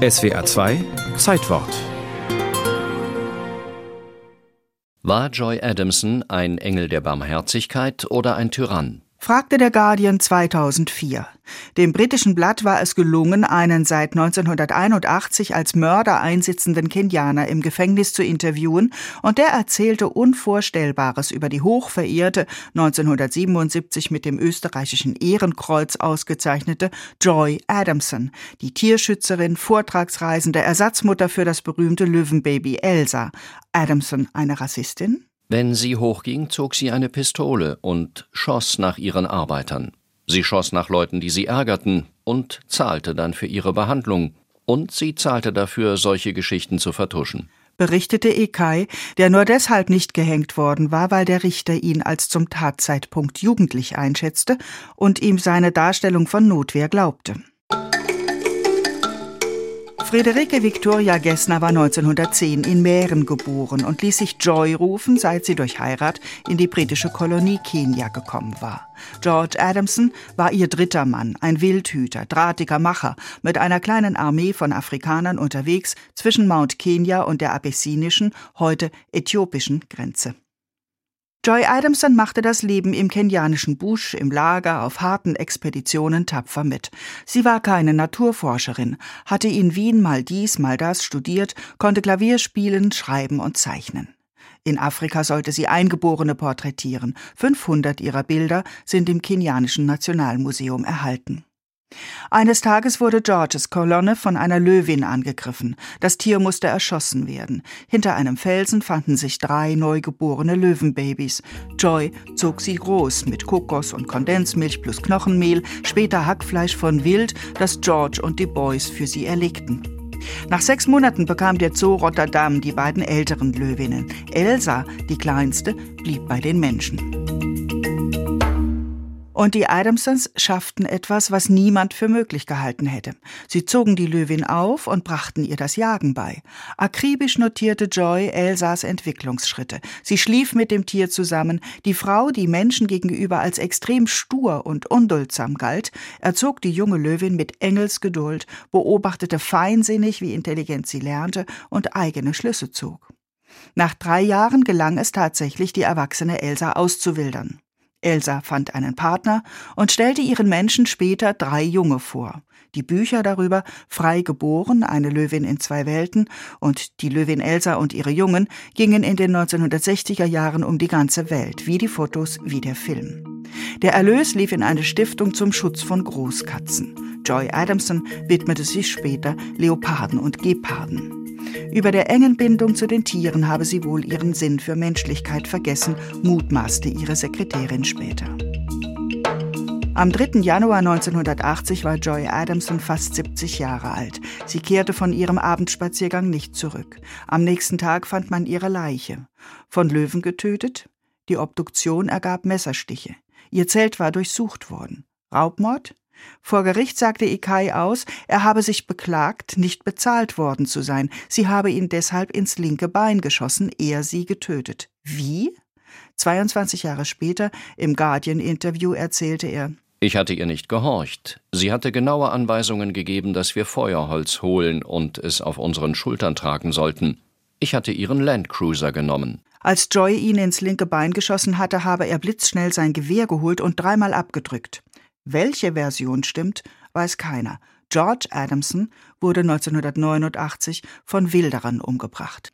SWA 2 Zeitwort War Joy Adamson ein Engel der Barmherzigkeit oder ein Tyrann? Fragte der Guardian 2004. Dem britischen Blatt war es gelungen, einen seit 1981 als Mörder einsitzenden Kenianer im Gefängnis zu interviewen, und der erzählte Unvorstellbares über die hochverehrte, 1977 mit dem österreichischen Ehrenkreuz ausgezeichnete Joy Adamson, die Tierschützerin, Vortragsreisende, Ersatzmutter für das berühmte Löwenbaby Elsa. Adamson eine Rassistin? Wenn sie hochging, zog sie eine Pistole und schoss nach ihren Arbeitern. Sie schoss nach Leuten, die sie ärgerten, und zahlte dann für ihre Behandlung. Und sie zahlte dafür, solche Geschichten zu vertuschen. Berichtete Ekai, der nur deshalb nicht gehängt worden war, weil der Richter ihn als zum Tatzeitpunkt jugendlich einschätzte und ihm seine Darstellung von Notwehr glaubte. Friederike Victoria Gessner war 1910 in Mähren geboren und ließ sich Joy rufen, seit sie durch Heirat in die britische Kolonie Kenia gekommen war. George Adamson war ihr dritter Mann, ein Wildhüter, drahtiger Macher, mit einer kleinen Armee von Afrikanern unterwegs zwischen Mount Kenya und der abessinischen, heute äthiopischen Grenze. Joy Adamson machte das Leben im kenianischen Busch, im Lager, auf harten Expeditionen tapfer mit. Sie war keine Naturforscherin, hatte in Wien mal dies, mal das studiert, konnte Klavier spielen, schreiben und zeichnen. In Afrika sollte sie Eingeborene porträtieren. 500 ihrer Bilder sind im kenianischen Nationalmuseum erhalten. Eines Tages wurde Georges Kolonne von einer Löwin angegriffen. Das Tier musste erschossen werden. Hinter einem Felsen fanden sich drei neugeborene Löwenbabys. Joy zog sie groß mit Kokos und Kondensmilch plus Knochenmehl, später Hackfleisch von Wild, das George und die Boys für sie erlegten. Nach sechs Monaten bekam der Zoo Rotterdam die beiden älteren Löwinnen. Elsa, die kleinste, blieb bei den Menschen. Und die Adamsons schafften etwas, was niemand für möglich gehalten hätte. Sie zogen die Löwin auf und brachten ihr das Jagen bei. Akribisch notierte Joy Elsas Entwicklungsschritte. Sie schlief mit dem Tier zusammen. Die Frau, die Menschen gegenüber als extrem stur und unduldsam galt, erzog die junge Löwin mit Engelsgeduld, beobachtete feinsinnig, wie intelligent sie lernte und eigene Schlüsse zog. Nach drei Jahren gelang es tatsächlich, die erwachsene Elsa auszuwildern. Elsa fand einen Partner und stellte ihren Menschen später drei Junge vor. Die Bücher darüber, frei geboren, eine Löwin in zwei Welten und die Löwin Elsa und ihre Jungen, gingen in den 1960er Jahren um die ganze Welt, wie die Fotos, wie der Film. Der Erlös lief in eine Stiftung zum Schutz von Großkatzen. Joy Adamson widmete sich später Leoparden und Geparden. Über der engen Bindung zu den Tieren habe sie wohl ihren Sinn für Menschlichkeit vergessen, mutmaßte ihre Sekretärin später. Am 3. Januar 1980 war Joy Adamson fast 70 Jahre alt. Sie kehrte von ihrem Abendspaziergang nicht zurück. Am nächsten Tag fand man ihre Leiche. Von Löwen getötet? Die Obduktion ergab Messerstiche. Ihr Zelt war durchsucht worden. Raubmord? Vor Gericht sagte Ikai aus, er habe sich beklagt, nicht bezahlt worden zu sein. Sie habe ihn deshalb ins linke Bein geschossen, er sie getötet. Wie? 22 Jahre später im Guardian-Interview erzählte er, ich hatte ihr nicht gehorcht. Sie hatte genaue Anweisungen gegeben, dass wir Feuerholz holen und es auf unseren Schultern tragen sollten. Ich hatte ihren Landcruiser genommen. Als Joy ihn ins linke Bein geschossen hatte, habe er blitzschnell sein Gewehr geholt und dreimal abgedrückt. Welche Version stimmt, weiß keiner. George Adamson wurde 1989 von Wilderern umgebracht.